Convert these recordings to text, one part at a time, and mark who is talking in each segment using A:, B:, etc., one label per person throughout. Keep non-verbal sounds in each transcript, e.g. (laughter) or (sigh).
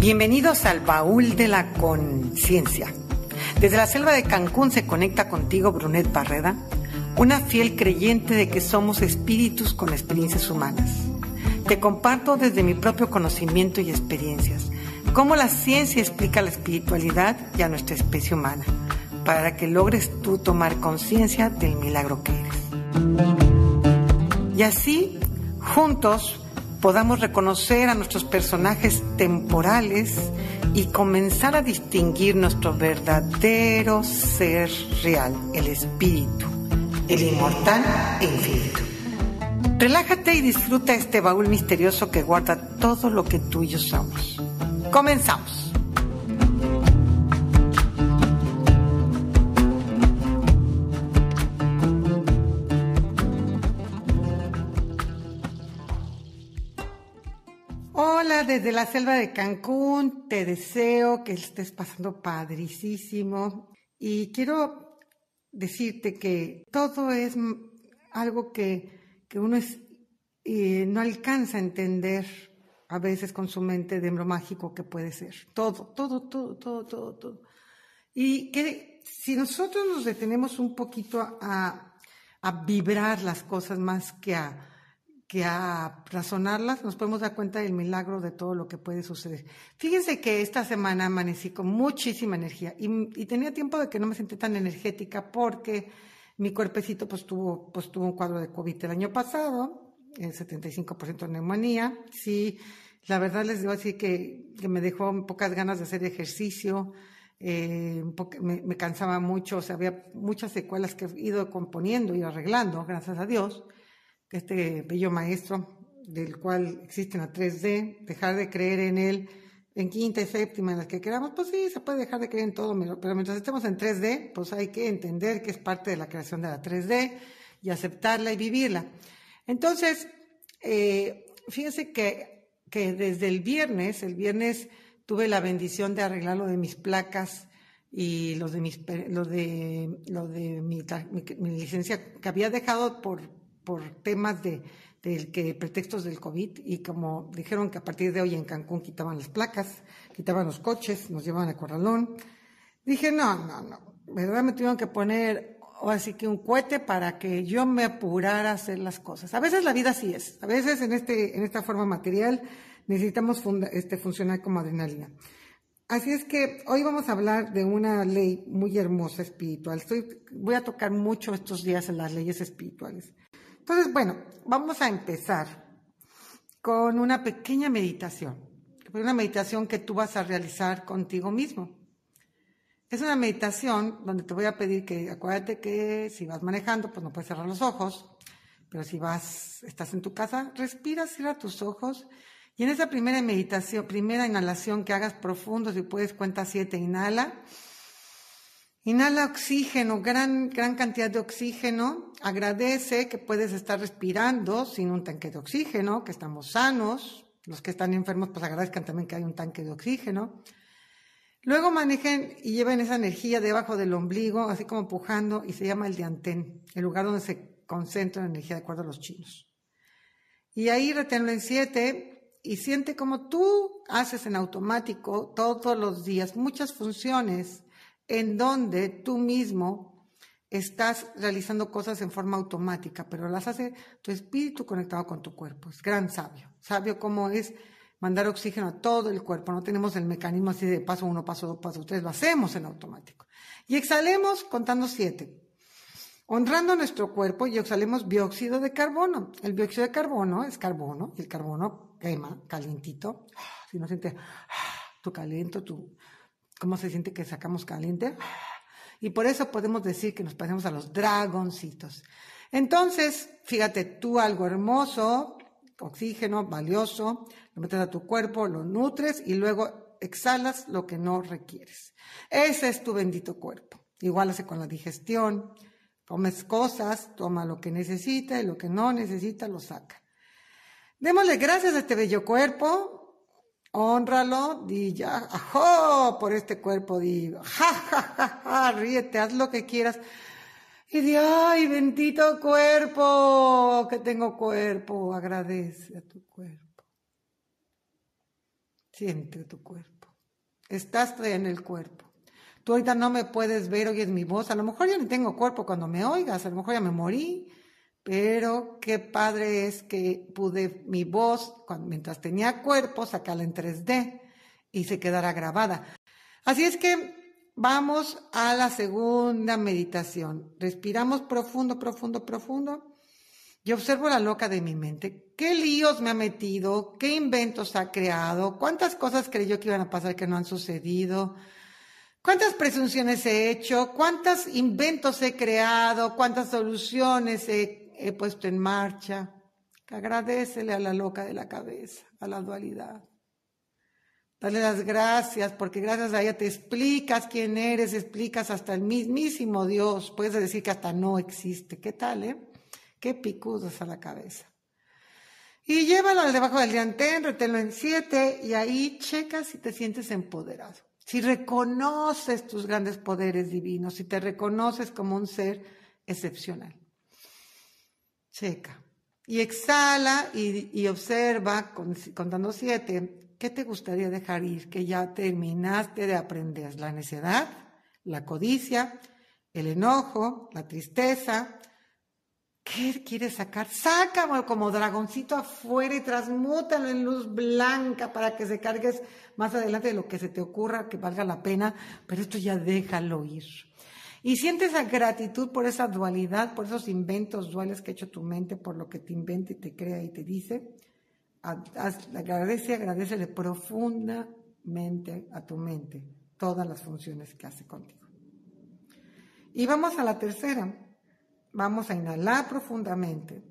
A: Bienvenidos al baúl de la conciencia. Desde la selva de Cancún se conecta contigo Brunet Barreda, una fiel creyente de que somos espíritus con experiencias humanas. Te comparto desde mi propio conocimiento y experiencias cómo la ciencia explica la espiritualidad y a nuestra especie humana, para que logres tú tomar conciencia del milagro que eres. Y así, juntos, podamos reconocer a nuestros personajes temporales y comenzar a distinguir nuestro verdadero ser real, el espíritu, el inmortal e infinito. Relájate y disfruta este baúl misterioso que guarda todo lo que tú y yo somos. Comenzamos. Desde la selva de Cancún, te deseo que estés pasando padricísimo y quiero decirte que todo es algo que, uno eh, no alcanza a entender a veces con su mente de lo mágico que puede ser. Todo, todo, todo, todo, todo, todo. Y que si nosotros nos detenemos un poquito a, a vibrar las cosas más que a que a razonarlas nos podemos dar cuenta del milagro de todo lo que puede suceder. Fíjense que esta semana amanecí con muchísima energía y, tenía tiempo de que no me sentí tan energética porque mi cuerpecito pues tuvo, pues tuvo un cuadro de COVID el año pasado, el 75% de neumonía. Sí, la verdad les digo así que, que me dejó pocas ganas de hacer ejercicio, eh, me, me, cansaba mucho, o sea, había muchas secuelas que he ido componiendo y arreglando, gracias a Dios este bello maestro del cual existen a 3D, dejar de creer en él en quinta y séptima, en las que queramos, pues sí, se puede dejar de creer en todo, pero mientras estemos en 3D, pues hay que entender que es parte de la creación de la 3D y aceptarla y vivirla. Entonces, eh, fíjense que, que desde el viernes, el viernes tuve la bendición de arreglar lo de mis placas y los de mis lo de lo de mi, mi licencia que había dejado por por temas de, que pretextos del COVID y como dijeron que a partir de hoy en Cancún quitaban las placas, quitaban los coches, nos llevaban a Corralón, dije, no, no, no, verdad me tuvieron que poner así que un cohete para que yo me apurara a hacer las cosas. A veces la vida así es, a veces en, este, en esta forma material necesitamos este, funcionar como adrenalina. Así es que hoy vamos a hablar de una ley muy hermosa espiritual. Estoy, voy a tocar mucho estos días en las leyes espirituales. Entonces, bueno, vamos a empezar con una pequeña meditación, una meditación que tú vas a realizar contigo mismo. Es una meditación donde te voy a pedir que acuérdate que si vas manejando, pues no puedes cerrar los ojos, pero si vas, estás en tu casa, respira, cierra tus ojos y en esa primera meditación, primera inhalación que hagas profundo, si puedes cuenta siete, inhala. Inhala oxígeno, gran, gran cantidad de oxígeno. Agradece que puedes estar respirando sin un tanque de oxígeno, que estamos sanos. Los que están enfermos, pues agradezcan también que hay un tanque de oxígeno. Luego manejen y lleven esa energía debajo del ombligo, así como empujando, y se llama el diantén, el lugar donde se concentra la energía de acuerdo a los chinos. Y ahí reténlo en siete y siente como tú haces en automático todos los días muchas funciones en donde tú mismo estás realizando cosas en forma automática, pero las hace tu espíritu conectado con tu cuerpo. Es gran sabio. Sabio como es mandar oxígeno a todo el cuerpo. No tenemos el mecanismo así de paso uno, paso dos, paso tres. Lo hacemos en automático. Y exhalemos contando siete. Honrando nuestro cuerpo y exhalemos dióxido de carbono. El dióxido de carbono es carbono y el carbono quema calientito. Si no sientes tu caliento, tu, cómo se siente que sacamos caliente. Y por eso podemos decir que nos parecemos a los dragoncitos. Entonces, fíjate, tú algo hermoso, oxígeno, valioso, lo metes a tu cuerpo, lo nutres y luego exhalas lo que no requieres. Ese es tu bendito cuerpo. Igual hace con la digestión. Comes cosas, toma lo que necesita y lo que no necesita lo saca. Démosle gracias a este bello cuerpo, honralo, di ya, por este cuerpo, di, (laughs) ja, ja, ja, ja, ríete, haz lo que quieras. Y di, ay, bendito cuerpo, que tengo cuerpo, agradece a tu cuerpo. Siente tu cuerpo. Estás en el cuerpo. Tú ahorita no me puedes ver, oyes mi voz. A lo mejor yo ni tengo cuerpo cuando me oigas, a lo mejor ya me morí, pero qué padre es que pude mi voz, mientras tenía cuerpo, sacarla en 3D y se quedara grabada. Así es que vamos a la segunda meditación. Respiramos profundo, profundo, profundo. Y observo la loca de mi mente. ¿Qué líos me ha metido? ¿Qué inventos ha creado? ¿Cuántas cosas creyó que iban a pasar que no han sucedido? ¿Cuántas presunciones he hecho? ¿Cuántos inventos he creado? ¿Cuántas soluciones he, he puesto en marcha? Agradecele a la loca de la cabeza, a la dualidad. Dale las gracias, porque gracias a ella te explicas quién eres, explicas hasta el mismísimo Dios. Puedes decir que hasta no existe. ¿Qué tal, eh? Qué picudos a la cabeza. Y llévalo al debajo del diantén, reténlo en siete y ahí checas si te sientes empoderado. Si reconoces tus grandes poderes divinos, si te reconoces como un ser excepcional. Checa. Y exhala y, observa, contando siete, ¿Qué te gustaría dejar ir que ya terminaste de aprender? La necedad, la codicia, el enojo, la tristeza. ¿Qué quieres sacar? Sácalo como dragoncito afuera y transmútalo en luz blanca para que se cargues más adelante de lo que se te ocurra que valga la pena, pero esto ya déjalo ir. Y sientes esa gratitud por esa dualidad, por esos inventos duales que ha hecho tu mente, por lo que te inventa y te crea y te dice agradece, agradecele profundamente a tu mente todas las funciones que hace contigo. Y vamos a la tercera. Vamos a inhalar profundamente.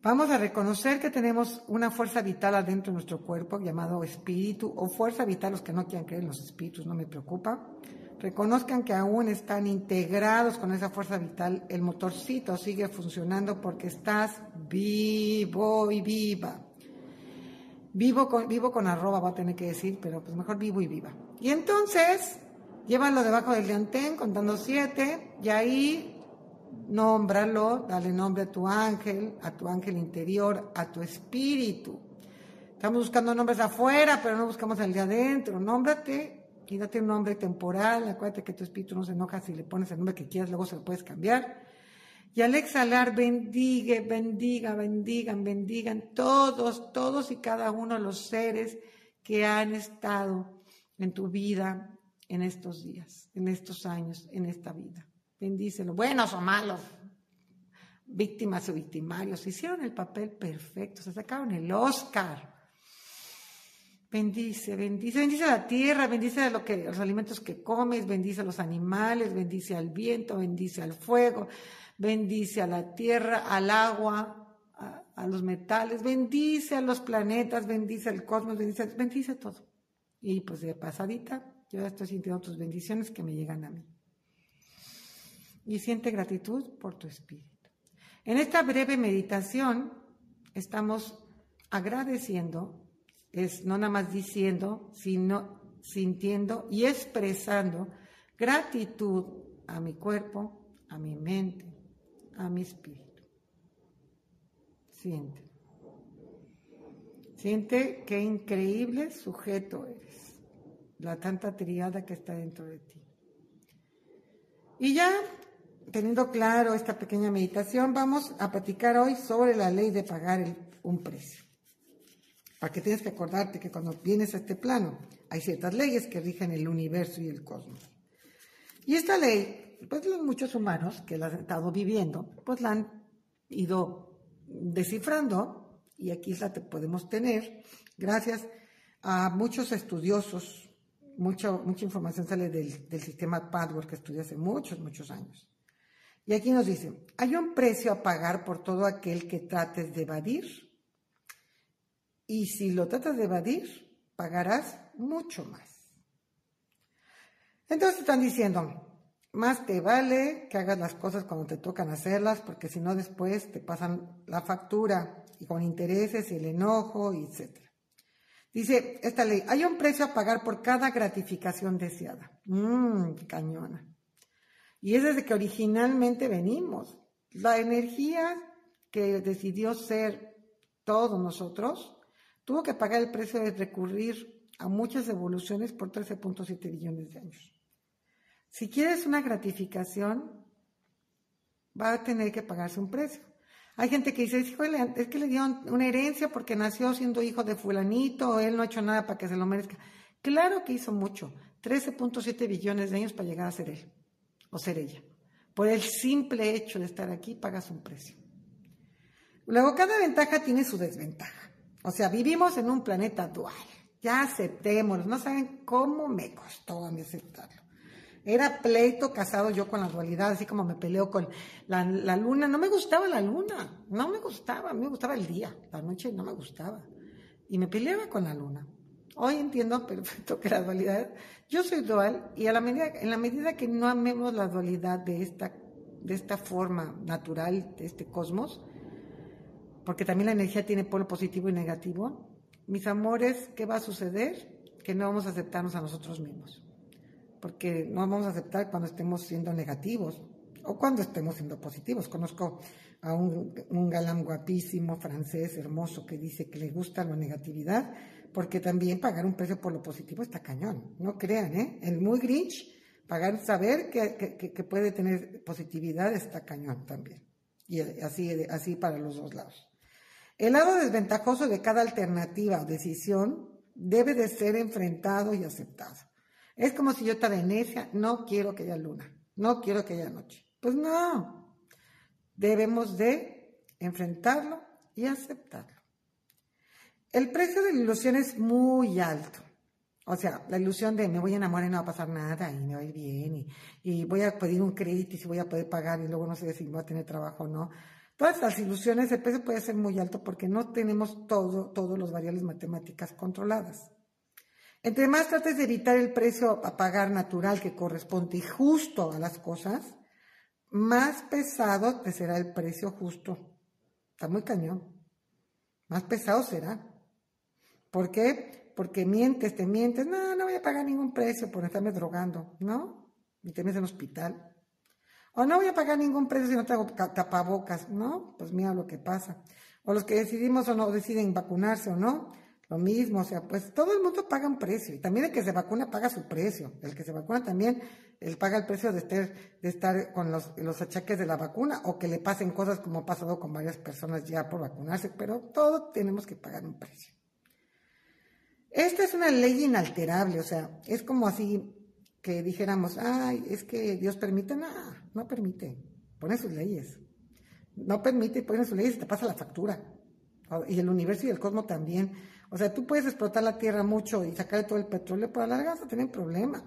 A: Vamos a reconocer que tenemos una fuerza vital adentro de nuestro cuerpo llamado espíritu o fuerza vital, los que no quieran creer en los espíritus, no me preocupa reconozcan que aún están integrados con esa fuerza vital, el motorcito sigue funcionando porque estás vivo y viva. Vivo con, vivo con arroba, va a tener que decir, pero pues mejor vivo y viva. Y entonces, llévalo debajo del diantén contando siete, y ahí nómbralo, dale nombre a tu ángel, a tu ángel interior, a tu espíritu. Estamos buscando nombres afuera, pero no buscamos el de adentro. Nómbrate y date un nombre temporal, acuérdate que tu espíritu no se enoja si le pones el nombre que quieras, luego se lo puedes cambiar. Y al exhalar, bendiga, bendiga, bendigan, bendigan todos, todos y cada uno de los seres que han estado en tu vida en estos días, en estos años, en esta vida. Bendícelo, buenos o malos, víctimas o victimarios, hicieron el papel perfecto, se sacaron el Oscar Bendice, bendice, bendice a la tierra, bendice a lo que, los alimentos que comes, bendice a los animales, bendice al viento, bendice al fuego, bendice a la tierra, al agua, a, los metales, bendice a los planetas, bendice al cosmos, bendice, bendice todo. Y pues de pasadita, yo ya estoy sintiendo tus bendiciones que me llegan a mí. Y siente gratitud por tu espíritu. En esta breve meditación estamos agradeciendo es no nada más diciendo, sino sintiendo y expresando gratitud a mi cuerpo, a mi mente, a mi espíritu. Siente. Siente qué increíble sujeto eres, la tanta triada que está dentro de ti. Y ya, teniendo claro esta pequeña meditación, vamos a platicar hoy sobre la ley de pagar un precio. Para que tienes que acordarte que cuando vienes a este plano hay ciertas leyes que rigen el universo y el cosmos. Y esta ley, pues los muchos humanos que la han estado viviendo, pues la han ido descifrando y aquí la podemos tener gracias a muchos estudiosos, mucha, mucha información sale del, del sistema Padwork que estudié hace muchos, muchos años. Y aquí nos dice, hay un precio a pagar por todo aquel que trates de evadir y si lo tratas de evadir, pagarás mucho más. Entonces están diciendo, más te vale que hagas las cosas cuando te tocan hacerlas, porque si no después te pasan la factura y con intereses y el enojo, etc. Dice esta ley, hay un precio a pagar por cada gratificación deseada. Mmm, cañona. Y es desde que originalmente venimos. La energía que decidió ser todos nosotros tuvo que pagar el precio de recurrir a muchas evoluciones por 13.7 billones de años. Si quieres una gratificación, va a tener que pagarse un precio. Hay gente que dice, es que le dieron una herencia porque nació siendo hijo de fulanito, o él no ha hecho nada para que se lo merezca. Claro que hizo mucho, 13.7 billones de años para llegar a ser él o ser ella. Por el simple hecho de estar aquí, pagas un precio. Luego, cada ventaja tiene su desventaja. O sea, vivimos en un planeta dual. Ya aceptémoslo. No saben cómo me costó a mí aceptarlo. Era pleito casado yo con la dualidad, así como me peleo con la, luna. No me gustaba la luna, no me gustaba, me gustaba el día, la noche no me gustaba. Y me peleaba con la luna. Hoy entiendo perfecto que la dualidad, yo soy dual y a la medida, en la medida que no amemos la dualidad de esta, de esta forma natural, de este cosmos, porque también la energía tiene polo positivo y negativo, mis amores, ¿qué va a suceder? Que no vamos a aceptarnos a nosotros mismos porque no vamos a aceptar cuando estemos siendo negativos o cuando estemos siendo positivos. Conozco a un, galán guapísimo, francés, hermoso, que dice que le gusta la negatividad, porque también pagar un precio por lo positivo está cañón. No crean, ¿eh? El muy grinch, pagar, saber que, puede tener positividad está cañón también. Y así, así para los dos lados. El lado desventajoso de cada alternativa o decisión debe de ser enfrentado y aceptado. Es como si yo estaba en necia, no quiero que haya luna, no quiero que haya noche. Pues no, debemos de enfrentarlo y aceptarlo. El precio de la ilusión es muy alto. O sea, la ilusión de me voy a enamorar y no va a pasar nada y me va a ir bien y, voy a pedir un crédito y si voy a poder pagar y luego no sé si voy a tener trabajo o no. Todas las ilusiones, el precio puede ser muy alto porque no tenemos todo, todos los variables matemáticas controladas. Entre más trates de evitar el precio a pagar natural que corresponde justo a las cosas, más pesado te será el precio justo. Está muy cañón. Más pesado será. ¿Por qué? Porque mientes, te mientes. No, no voy a pagar ningún precio por estarme drogando, ¿no? Y te metes en hospital. O no voy a pagar ningún precio si no tengo tapabocas, ¿no? Pues mira lo que pasa. O los que decidimos o no deciden vacunarse o no, lo mismo, o sea, pues todo el mundo paga un precio y también el que se vacuna paga su precio. El que se vacuna también, él paga el precio de estar, de estar con los, los achaques de la vacuna o que le pasen cosas como ha pasado con varias personas ya por vacunarse, pero todos tenemos que pagar un precio. Esta es una ley inalterable, o sea, es como así que dijéramos, ay, es que Dios permite, no, no permite, pone sus leyes. No permite, pone sus leyes y te pasa la factura. Y el universo y el cosmos también o sea, tú puedes explotar la tierra mucho y sacar todo el petróleo, pero a la larga vas a tener problemas.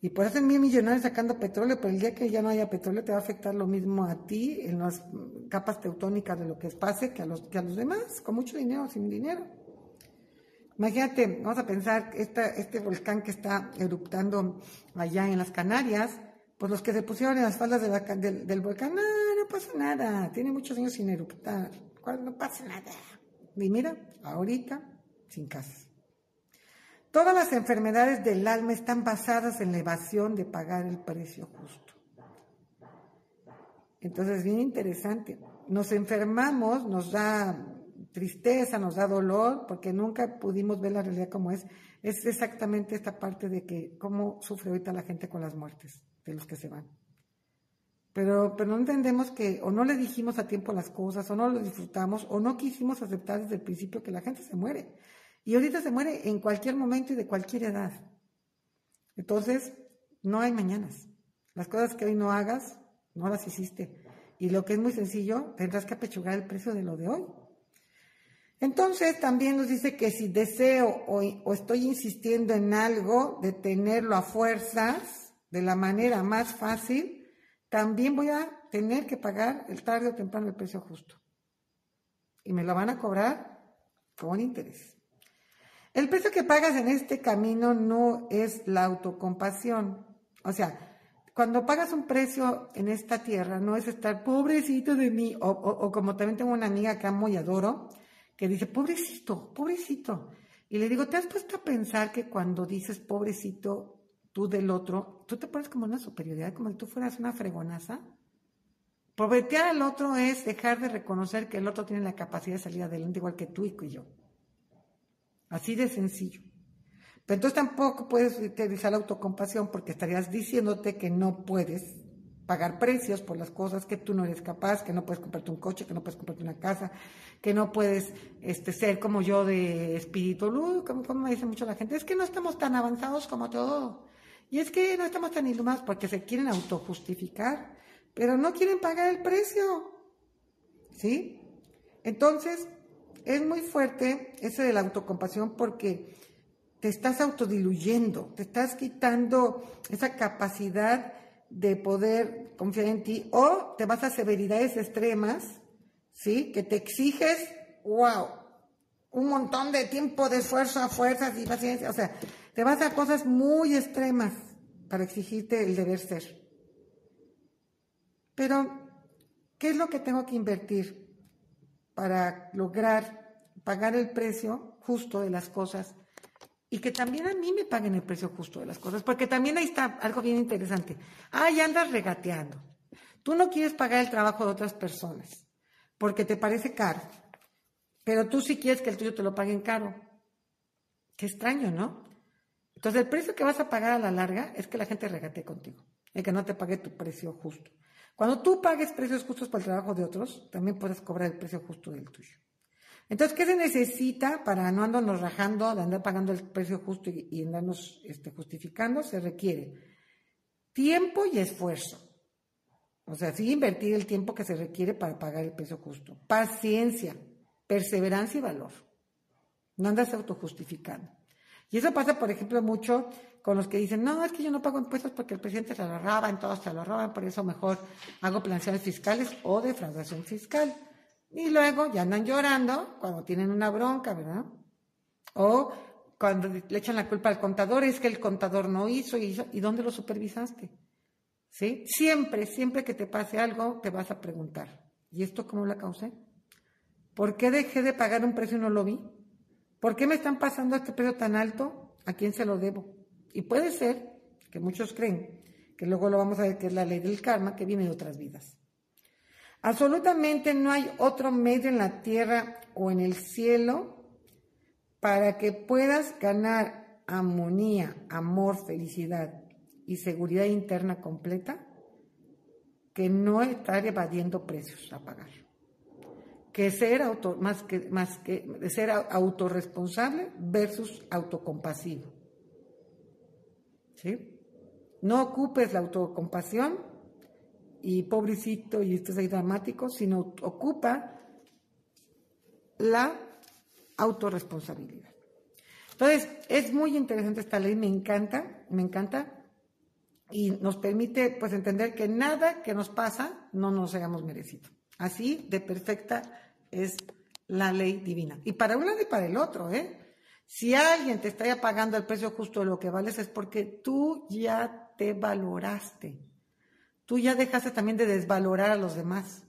A: Y puedes ser mil millonarios sacando petróleo, pero el día que ya no haya petróleo te va a afectar lo mismo a ti en las capas teutónicas de lo que pase que a los, que a los demás, con mucho dinero o sin dinero. Imagínate, vamos a pensar, esta, este volcán que está eruptando allá en las Canarias, pues los que se pusieron en las faldas del, del, volcán, no, no pasa nada, tiene muchos años sin eruptar, no pasa nada. Y mira, ahorita, sin casa. Todas las enfermedades del alma están basadas en la evasión de pagar el precio justo. Entonces, bien interesante. Nos enfermamos, nos da tristeza, nos da dolor, porque nunca pudimos ver la realidad como es. Es exactamente esta parte de que cómo sufre ahorita la gente con las muertes de los que se van. Pero, pero no entendemos que o no le dijimos a tiempo las cosas, o no lo disfrutamos, o no quisimos aceptar desde el principio que la gente se muere. Y ahorita se muere en cualquier momento y de cualquier edad. Entonces, no hay mañanas. Las cosas que hoy no hagas, no las hiciste. Y lo que es muy sencillo, tendrás que apechugar el precio de lo de hoy. Entonces también nos dice que si deseo o, o, estoy insistiendo en algo, de tenerlo a fuerzas, de la manera más fácil, también voy a tener que pagar el tarde o temprano el precio justo. Y me lo van a cobrar con interés. El precio que pagas en este camino no es la autocompasión. O sea, cuando pagas un precio en esta tierra, no es estar pobrecito de mí, o, o como también tengo una amiga que amo y adoro, que dice, pobrecito, pobrecito. Y le digo, ¿te has puesto a pensar que cuando dices pobrecito, tú del otro, tú te pones como una superioridad, como si tú fueras una fregonaza. Pobretear al otro es dejar de reconocer que el otro tiene la capacidad de salir adelante igual que tú y yo. Así de sencillo. Pero entonces tampoco puedes utilizar la autocompasión porque estarías diciéndote que no puedes pagar precios por las cosas que tú no eres capaz, que no puedes comprarte un coche, que no puedes comprarte una casa, que no puedes este, ser como yo de espíritu, como, como me dice mucho la gente, es que no estamos tan avanzados como todo. Y es que no estamos tan iluminados porque se quieren autojustificar, pero no quieren pagar el precio. ¿Sí? Entonces, es muy fuerte ese de la autocompasión porque te estás autodiluyendo, te estás quitando esa capacidad de poder confiar en ti o te vas a severidades extremas, ¿sí? Que te exiges, wow, un montón de tiempo, de esfuerzo, fuerzas y paciencia, o sea, te vas a cosas muy extremas para exigirte el deber ser. Pero, ¿qué es lo que tengo que invertir para lograr pagar el precio justo de las cosas y que también a mí me paguen el precio justo de las cosas, porque también ahí está algo bien interesante. Ah, ya andas regateando. Tú no quieres pagar el trabajo de otras personas porque te parece caro, pero tú sí quieres que el tuyo te lo paguen caro. Qué extraño, ¿no? Entonces el precio que vas a pagar a la larga es que la gente regatee contigo y que no te pague tu precio justo. Cuando tú pagues precios justos por el trabajo de otros, también puedes cobrar el precio justo del tuyo. Entonces, ¿qué se necesita para no andarnos rajando, de andar pagando el precio justo y, andarnos este, justificando? Se requiere tiempo y esfuerzo. O sea, sí invertir el tiempo que se requiere para pagar el precio justo. Paciencia, perseverancia y valor. No andas autojustificando. Y eso pasa, por ejemplo, mucho con los que dicen, no, es que yo no pago impuestos porque el presidente se lo roba, todos se lo roban, por eso mejor hago planeaciones fiscales o defraudación fiscal. Y luego ya andan llorando cuando tienen una bronca, ¿verdad? O cuando le echan la culpa al contador, es que el contador no hizo y, ¿y dónde lo supervisaste? ¿Sí? Siempre, siempre que te pase algo, te vas a preguntar, ¿y esto cómo lo causé? ¿Por qué dejé de pagar un precio y no lo vi? ¿Por qué me están pasando este precio tan alto? ¿A quién se lo debo? Y puede ser que muchos creen que luego lo vamos a ver que es la ley del karma que viene de otras vidas. Absolutamente no hay otro medio en la tierra o en el cielo para que puedas ganar armonía, amor, felicidad y seguridad interna completa que no estar evadiendo precios a pagar. Que ser más que, más que ser autorresponsable versus autocompasivo. ¿Sí? No ocupes la autocompasión y pobrecito y esto es ahí dramático, sino ocupa la autorresponsabilidad. Entonces, es muy interesante esta ley, me encanta, me encanta, y nos permite pues entender que nada que nos pasa no nos hayamos merecido. Así de perfecta es la ley divina. Y para un lado y para el otro, ¿eh? Si alguien te está pagando el precio justo de lo que vales es porque tú ya te valoraste. Tú ya dejaste también de desvalorar a los demás.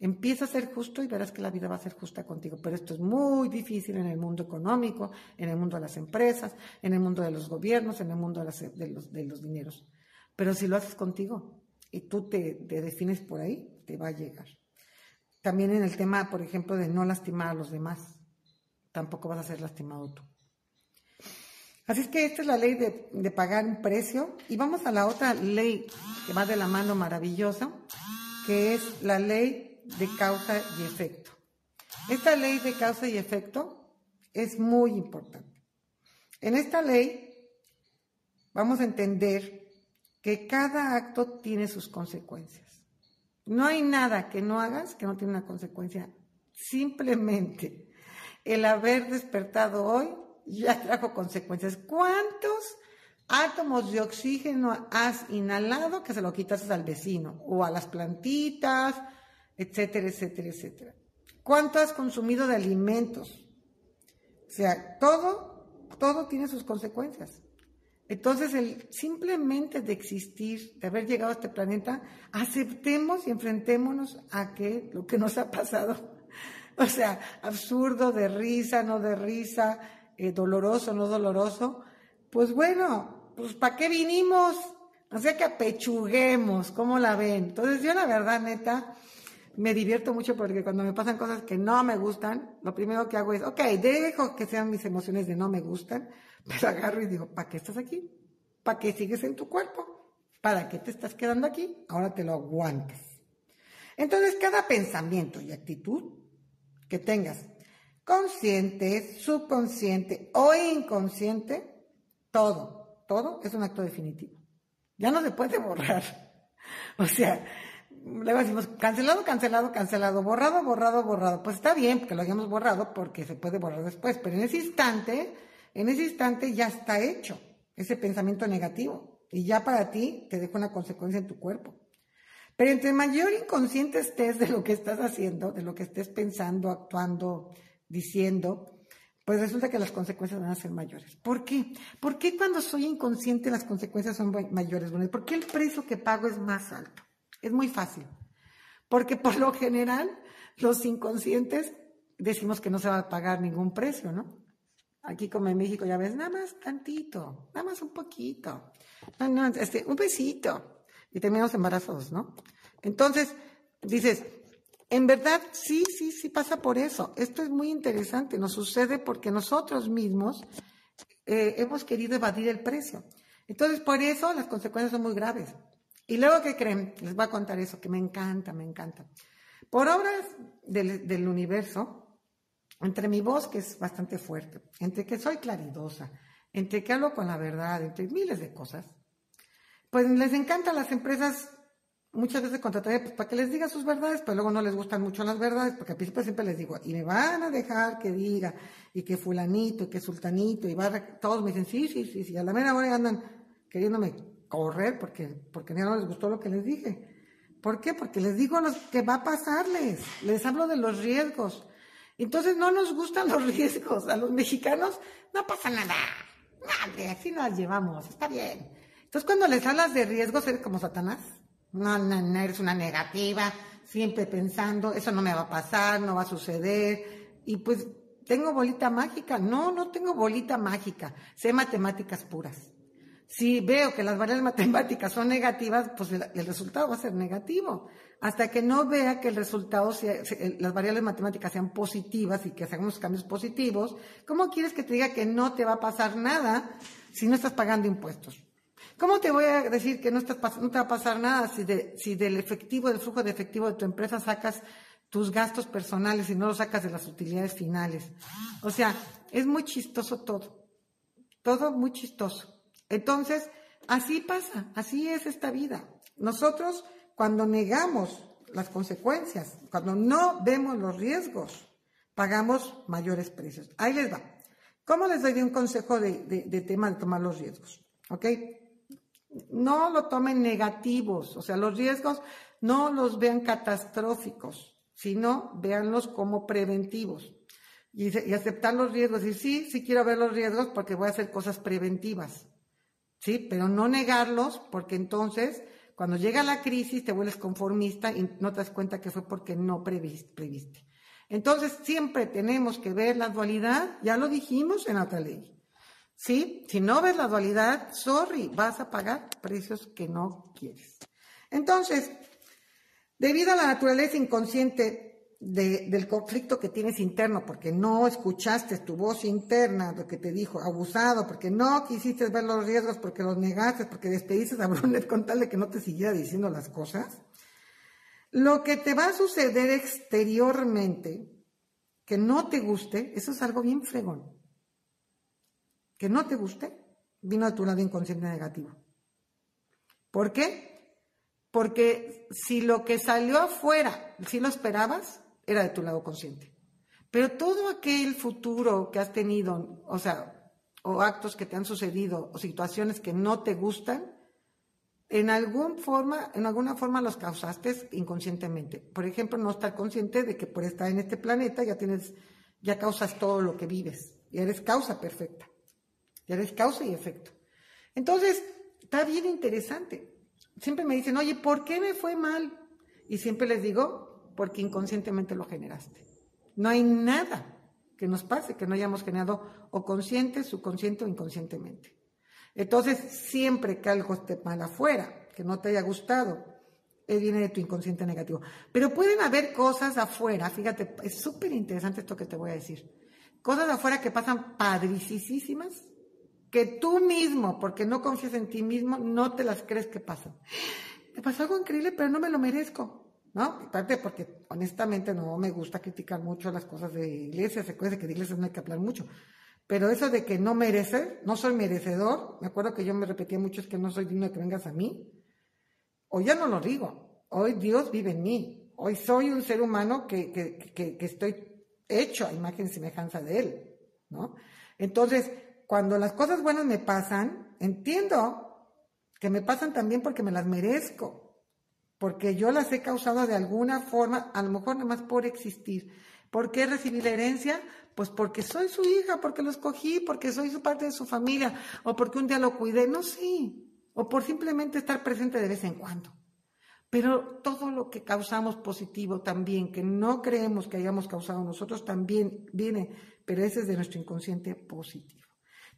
A: Empieza a ser justo y verás que la vida va a ser justa contigo. Pero esto es muy difícil en el mundo económico, en el mundo de las empresas, en el mundo de los gobiernos, en el mundo de, los, de los, dineros. Pero si lo haces contigo y tú te, te defines por ahí, te va a llegar. También en el tema, por ejemplo, de no lastimar a los demás, tampoco vas a ser lastimado tú. Así es que esta es la ley de, pagar un precio. Y vamos a la otra ley que va de la mano maravillosa, que es la ley de causa y efecto. Esta ley de causa y efecto es muy importante. En esta ley vamos a entender que cada acto tiene sus consecuencias. No hay nada que no hagas que no tiene una consecuencia. Simplemente el haber despertado hoy ya trajo consecuencias. ¿Cuántos átomos de oxígeno has inhalado que se lo quitas al vecino o a las plantitas, etcétera, etcétera, etcétera? ¿Cuánto has consumido de alimentos? O sea, todo, todo tiene sus consecuencias. Entonces, el simplemente de existir, de haber llegado a este planeta, aceptemos y enfrentémonos a que lo que nos ha pasado. (laughs) O sea, absurdo, de risa, no de risa, eh, doloroso, no doloroso, pues bueno, pues ¿para qué vinimos? O sea que apechuguemos, ¿cómo la ven? Entonces yo la verdad, neta, me divierto mucho porque cuando me pasan cosas que no me gustan, lo primero que hago es, ok, dejo que sean mis emociones de no me gustan, (laughs) pero agarro y digo, ¿para qué estás aquí? ¿Para qué sigues en tu cuerpo? ¿Para qué te estás quedando aquí? Ahora te lo aguantas. Entonces, cada pensamiento y actitud que tengas, consciente, subconsciente o inconsciente, todo, todo es un acto definitivo. Ya no se puede (laughs) borrar. O sea, luego decimos cancelado, cancelado, cancelado, borrado, borrado, borrado. Pues está bien que lo hayamos borrado porque se puede borrar después, pero en ese instante, en ese instante ya está hecho ese pensamiento negativo y ya para ti te deja una consecuencia en tu cuerpo. Pero entre mayor inconsciente estés de lo que estás haciendo, de lo que estés pensando, actuando, diciendo, pues resulta que las consecuencias van a ser mayores. ¿Por qué? ¿Por qué cuando soy inconsciente las consecuencias son mayores? ¿Por qué el precio que pago es más alto? Es muy fácil. Porque por lo general los inconscientes decimos que no se va a pagar ningún precio, ¿no? Aquí como en México ya ves, nada más tantito, nada más un poquito, no, no, este, un besito y terminamos embarazados, ¿no? Entonces, dices, en verdad, sí, sí, sí pasa por eso. Esto es muy interesante, nos sucede porque nosotros mismos eh, hemos querido evadir el precio. Entonces, por eso las consecuencias son muy graves. Y luego, ¿qué creen? Les voy a contar eso, que me encanta, me encanta. Por obras del, del universo, entre mi voz, que es bastante fuerte, entre que soy claridosa, entre que hablo con la verdad, entre miles de cosas, pues les encanta a las empresas muchas veces contratar pues, para que les diga sus verdades, pero luego no les gustan mucho las verdades, porque al principio siempre les digo, y me van a dejar que diga, y que fulanito, y que sultanito, y va todos me dicen, sí, sí, sí, sí, a la mera hora andan queriéndome correr porque, porque ya no les gustó lo que les dije. ¿Por qué? Porque les digo lo que va a pasarles, les hablo de los riesgos. Entonces no nos gustan los (laughs) riesgos, a los mexicanos no pasa nada, nada, así nos llevamos, está bien. Entonces, cuando les hablas de riesgos, eres como Satanás. No, no, no, eres una negativa, siempre pensando, eso no me va a pasar, no va a suceder. Y pues, ¿tengo bolita mágica? No, no tengo bolita mágica. Sé matemáticas puras. Si veo que las variables (laughs) matemáticas son negativas, pues el, resultado va a ser negativo. Hasta que no vea que el resultado, sea, las variables matemáticas sean positivas y que hagamos cambios positivos, ¿cómo quieres que te diga que no te va a pasar nada si no estás pagando impuestos? ¿Cómo te voy a decir que no, te va a pasar nada si, si del efectivo, del flujo de efectivo de tu empresa sacas tus gastos personales y no los sacas de las utilidades finales? O sea, es muy chistoso todo. Todo muy chistoso. Entonces, así pasa, así es esta vida. Nosotros, cuando negamos las consecuencias, cuando no vemos los riesgos, pagamos mayores precios. Ahí les va. ¿Cómo les doy un consejo de, de tema de tomar los riesgos? ¿Ok? No lo tomen negativos, o sea, los riesgos no los vean catastróficos, sino véanlos como preventivos. Y, aceptar los riesgos. Y sí, sí quiero ver los riesgos porque voy a hacer cosas preventivas. Sí, pero no negarlos porque entonces cuando llega la crisis te vuelves conformista y no te das cuenta que fue porque no previste. Entonces siempre tenemos que ver la dualidad, ya lo dijimos en otra ley. ¿Sí? Si no ves la dualidad, sorry, vas a pagar precios que no quieres. Entonces, debido a la naturaleza inconsciente del conflicto que tienes interno, porque no escuchaste tu voz interna, lo que te dijo, abusado, porque no quisiste ver los riesgos, porque los negaste, porque despediste a Brunet con tal de que no te siguiera diciendo las cosas, lo que te va a suceder exteriormente, que no te guste, eso es algo bien fregón que no te guste, vino a tu lado inconsciente negativo. ¿Por qué? Porque si lo que salió afuera, si lo esperabas, era de tu lado consciente. Pero todo aquel futuro que has tenido, o sea, o actos que te han sucedido, o situaciones que no te gustan, en, algún forma, en alguna forma los causaste inconscientemente. Por ejemplo, no estar consciente de que por estar en este planeta ya tienes, ya causas todo lo que vives. Y eres causa perfecta. Ya ves causa y efecto. Entonces, está bien interesante. Siempre me dicen, oye, ¿por qué me fue mal? Y siempre les digo, porque inconscientemente lo generaste. No hay nada que nos pase que no hayamos generado o consciente, subconsciente o inconscientemente. Entonces, siempre que algo esté mal afuera, que no te haya gustado, viene de tu inconsciente negativo. Pero pueden haber cosas afuera, fíjate, es súper interesante esto que te voy a decir. Cosas afuera que pasan padricísimas, que tú mismo, porque no confías en ti mismo, no te las crees que pasan. (gasps) Me pasó algo increíble, pero no me lo merezco. ¿no? Aparte porque honestamente no me gusta criticar mucho las cosas de iglesia, se acuerda que de iglesias no hay que hablar mucho. Pero eso de que no merece, no soy merecedor, me acuerdo que yo me repetía mucho es que no soy digno de que vengas a mí. Hoy ya no lo digo, hoy Dios vive en mí, hoy soy un ser humano que, que, que, que estoy hecho a imagen y semejanza de Él, ¿no? Entonces, cuando las cosas buenas me pasan, entiendo que me pasan también porque me las merezco porque yo las he causado de alguna forma, a lo mejor nada más por existir. ¿Por qué recibí la herencia? Pues porque soy su hija, porque lo escogí, porque soy su parte de su familia, o porque un día lo cuidé, no sé, o por simplemente estar presente de vez en cuando. Pero todo lo que causamos positivo también, que no creemos que hayamos causado nosotros, también viene, pero ese es de nuestro inconsciente positivo.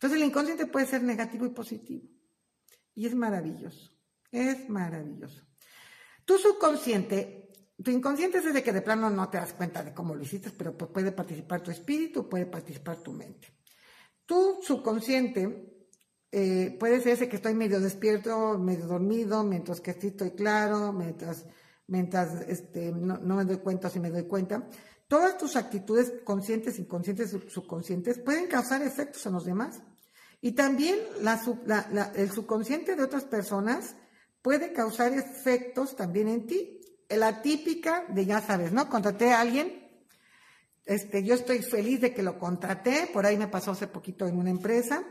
A: Entonces el inconsciente puede ser negativo y positivo. Y es maravilloso, es maravilloso. Tu subconsciente, tu inconsciente es desde que de plano no te das cuenta de cómo lo hiciste, pero pues puede participar tu espíritu, puede participar tu mente. Tu subconsciente eh, puede ser ese que estoy medio despierto, medio dormido, mientras que estoy claro, mientras, mientras este, no, me doy cuenta si me doy cuenta. Todas tus actitudes conscientes, inconscientes, subconscientes pueden causar efectos en los demás. Y también el subconsciente de otras personas puede causar efectos también en ti. La típica de, ya sabes, ¿no? Contraté a alguien, este, yo estoy feliz de que lo contraté, por ahí me pasó hace poquito en una empresa,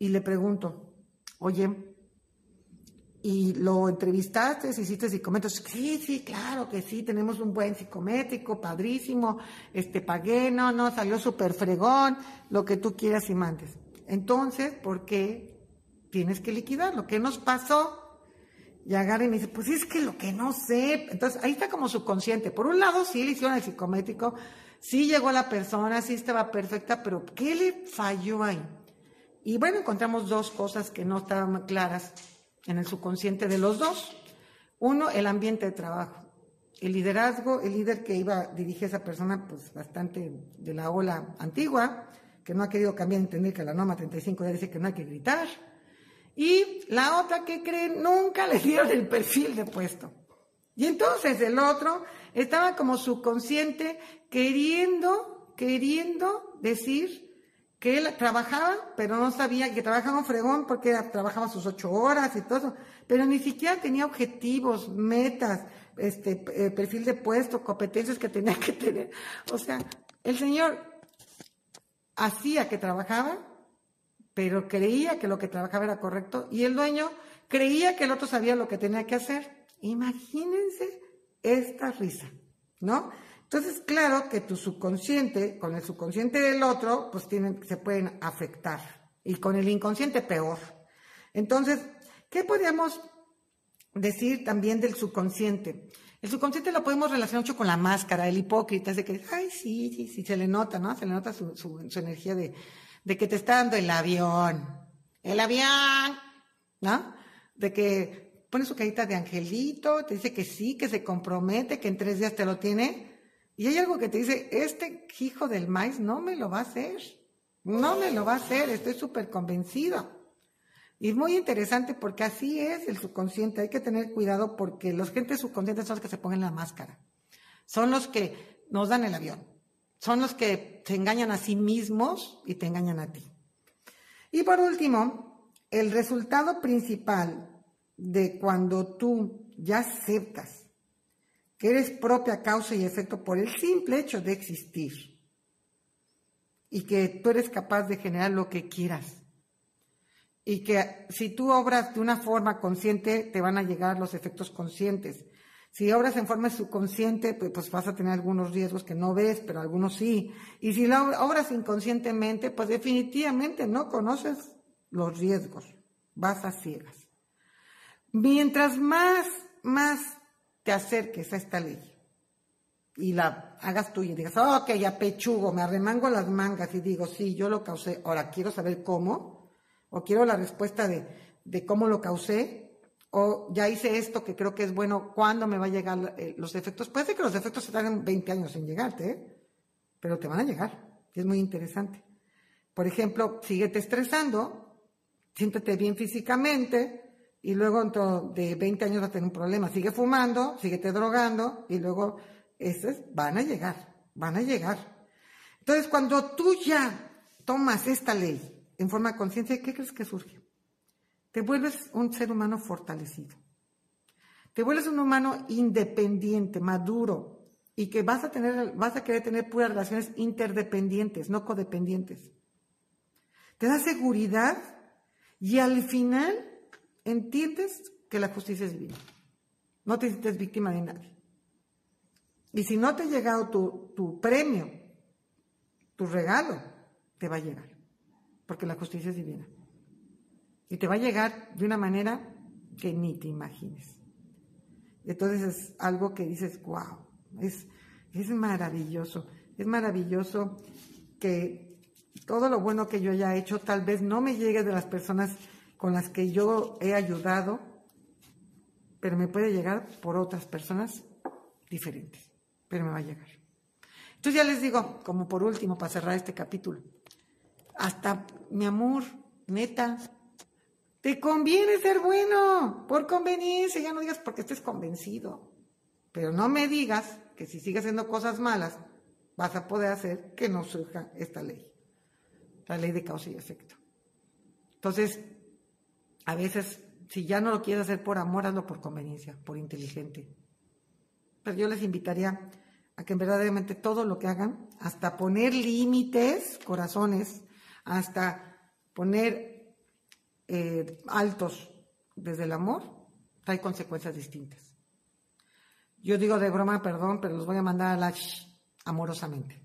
A: y le pregunto, oye, ¿y lo entrevistaste, hiciste psicométricos? Sí, sí, claro que sí, tenemos un buen psicométrico, padrísimo, este, pagué, no, no, salió súper fregón, lo que tú quieras y mandes. Entonces, ¿por qué tienes que liquidarlo? ¿Qué nos pasó? Y agarra y me dice, pues es que lo que no sé. Entonces ahí está como subconsciente. Por un lado, sí le hicieron el psicométrico, sí llegó la persona, sí estaba perfecta, pero ¿qué le falló ahí? Y bueno, encontramos dos cosas que no estaban claras en el subconsciente de los dos. Uno, el ambiente de trabajo. El liderazgo, el líder que iba a dirigir a esa persona, pues bastante de la ola antigua, que no ha querido cambiar, entender que la norma 35 ya dice que no hay que gritar y la otra que creen nunca le dieron el perfil de puesto. Y entonces el otro estaba como subconsciente queriendo, queriendo decir que él trabajaba, pero no sabía que trabajaba un fregón porque trabajaba sus ocho horas y todo, pero ni siquiera tenía objetivos, metas, este eh, perfil de puesto, competencias que tenía que tener. O sea, el señor hacía que trabajaba, pero creía que lo que trabajaba era correcto y el dueño creía que el otro sabía lo que tenía que hacer. Imagínense esta risa, ¿no? Entonces, claro que tu subconsciente, con el subconsciente del otro, pues tienen, se pueden afectar. Y con el inconsciente peor. Entonces, ¿qué podríamos decir también del subconsciente? El subconsciente lo podemos relacionar mucho con la máscara, el hipócrita, es de que, ay, sí, sí, sí, se le nota, ¿no? Se le nota su, su energía de, de que te está dando el avión, el avión, ¿no? De que pone su carita de angelito, te dice que sí, que se compromete, que en tres días te lo tiene. Y hay algo que te dice, este hijo del maíz no me lo va a hacer, no me lo va a hacer, estoy súper convencido. Y es muy interesante porque así es el subconsciente, hay que tener cuidado porque los gentes subconscientes son los que se ponen la máscara, son los que nos dan el avión, son los que se engañan a sí mismos y te engañan a ti. Y por último, el resultado principal de cuando tú ya aceptas que eres propia causa y efecto por el simple hecho de existir y que tú eres capaz de generar lo que quieras y que si tú obras de una forma consciente te van a llegar los efectos conscientes si obras en forma subconsciente, pues, pues, vas a tener algunos riesgos que no ves, pero algunos sí. Y si la obras inconscientemente, pues definitivamente no conoces los riesgos, vas a ciegas. Mientras más, más te acerques a esta ley y la hagas tuya y digas, ok, ya me arremango las mangas y digo, sí, yo lo causé, ahora quiero saber cómo, o quiero la respuesta de, de cómo lo causé, o ya hice esto que creo que es bueno, ¿cuándo me va a llegar eh, los efectos? Puede ser que los efectos se tarden 20 años en llegarte, ¿eh? pero te van a llegar. Es muy interesante. Por ejemplo, síguete estresando, siéntete bien físicamente y luego dentro de 20 años vas a tener un problema. Sigue fumando, síguete drogando y luego esos van a llegar, van a llegar. Entonces, cuando tú ya tomas esta ley en forma consciente, ¿qué crees que surge? Te vuelves un ser humano fortalecido. Te vuelves un humano independiente, maduro, y que vas a tener, vas a querer tener puras relaciones interdependientes, no codependientes. Te da seguridad y al final entiendes que la justicia es divina. No te sientes víctima de nadie. Y si no te ha llegado tu, tu premio, tu regalo, te va a llegar. Porque la justicia es divina. Y te va a llegar de una manera que ni te imagines. Entonces es algo que dices, wow, es, es maravilloso. Es maravilloso que todo lo bueno que yo haya hecho tal vez no me llegue de las personas con las que yo he ayudado, pero me puede llegar por otras personas diferentes, pero me va a llegar. Entonces ya les digo, como por último, para cerrar este capítulo, hasta mi amor, neta, te conviene ser bueno, por conveniencia, ya no digas porque estés convencido. Pero no me digas que si sigues haciendo cosas malas, vas a poder hacer que no surja esta ley, la ley de causa y efecto. Entonces, a veces, si ya no lo quieres hacer por amor, hazlo por conveniencia, por inteligente. Pero yo les invitaría a que verdaderamente todo lo que hagan, hasta poner límites, corazones, hasta poner eh, altos desde el amor, trae consecuencias distintas. Yo digo de broma, perdón, pero los voy a mandar a la amorosamente,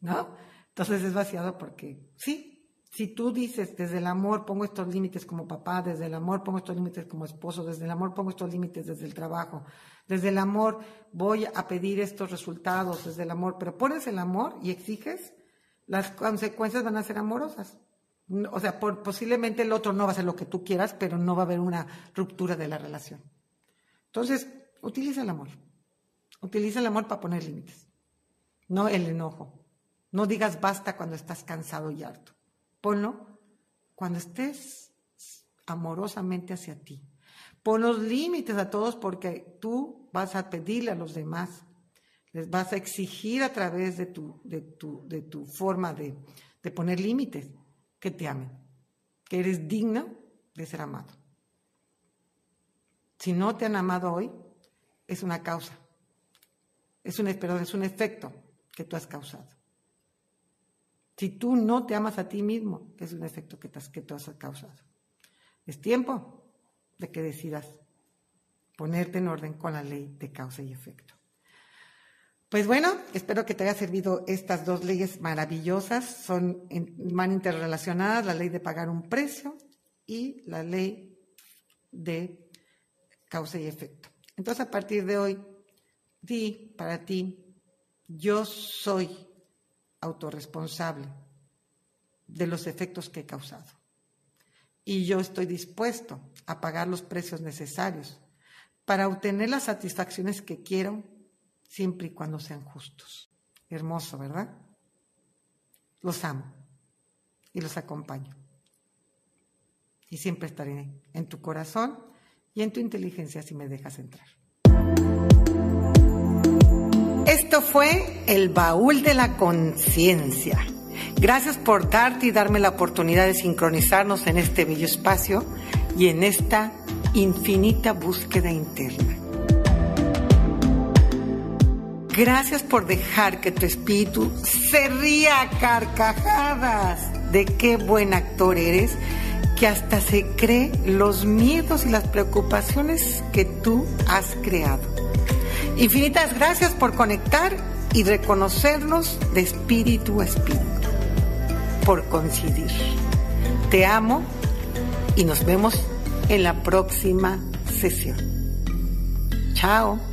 A: ¿no? Entonces es vaciado porque sí, si tú dices desde el amor pongo estos límites como papá, desde el amor pongo estos límites como esposo, desde el amor pongo estos límites desde el trabajo, desde el amor voy a pedir estos resultados, desde el amor, pero pones el amor y exiges, las consecuencias van a ser amorosas o sea, posiblemente el otro no va a hacer lo que tú quieras, pero no va a haber una ruptura de la relación. Entonces, utiliza el amor. Utiliza el amor para poner límites, no el enojo. No digas basta cuando estás cansado y harto. Ponlo cuando estés amorosamente hacia ti. Pon los límites a todos porque tú vas a pedirle a los demás, les vas a exigir a través de tu, de tu, de tu forma de, de poner límites que te amen, que eres digna de ser amado. Si no te han amado hoy, es una causa, es un, es un efecto que tú has causado. Si tú no te amas a ti mismo, es un efecto que, que tú has causado. Es tiempo de que decidas ponerte en orden con la ley de causa y efecto. Pues bueno, espero que te haya servido estas dos leyes maravillosas. Son, van interrelacionadas, la ley de pagar un precio y la ley de causa y efecto. Entonces, a partir de hoy, di para ti, yo soy autorresponsable de los efectos que he causado. Y yo estoy dispuesto a pagar los precios necesarios para obtener las satisfacciones que quiero siempre y cuando sean justos. Hermoso, ¿verdad? Los amo y los acompaño. Y siempre estaré en tu corazón y en tu inteligencia si me dejas entrar. Esto fue el baúl de la conciencia. Gracias por darte y darme la oportunidad de sincronizarnos en este bello espacio y en esta infinita búsqueda interna. Gracias por dejar que tu espíritu se ría a carcajadas de qué buen actor eres, que hasta se cree los miedos y las preocupaciones que tú has creado. Infinitas gracias por conectar y reconocernos de espíritu a espíritu, por coincidir. Te amo y nos vemos en la próxima sesión. Chao.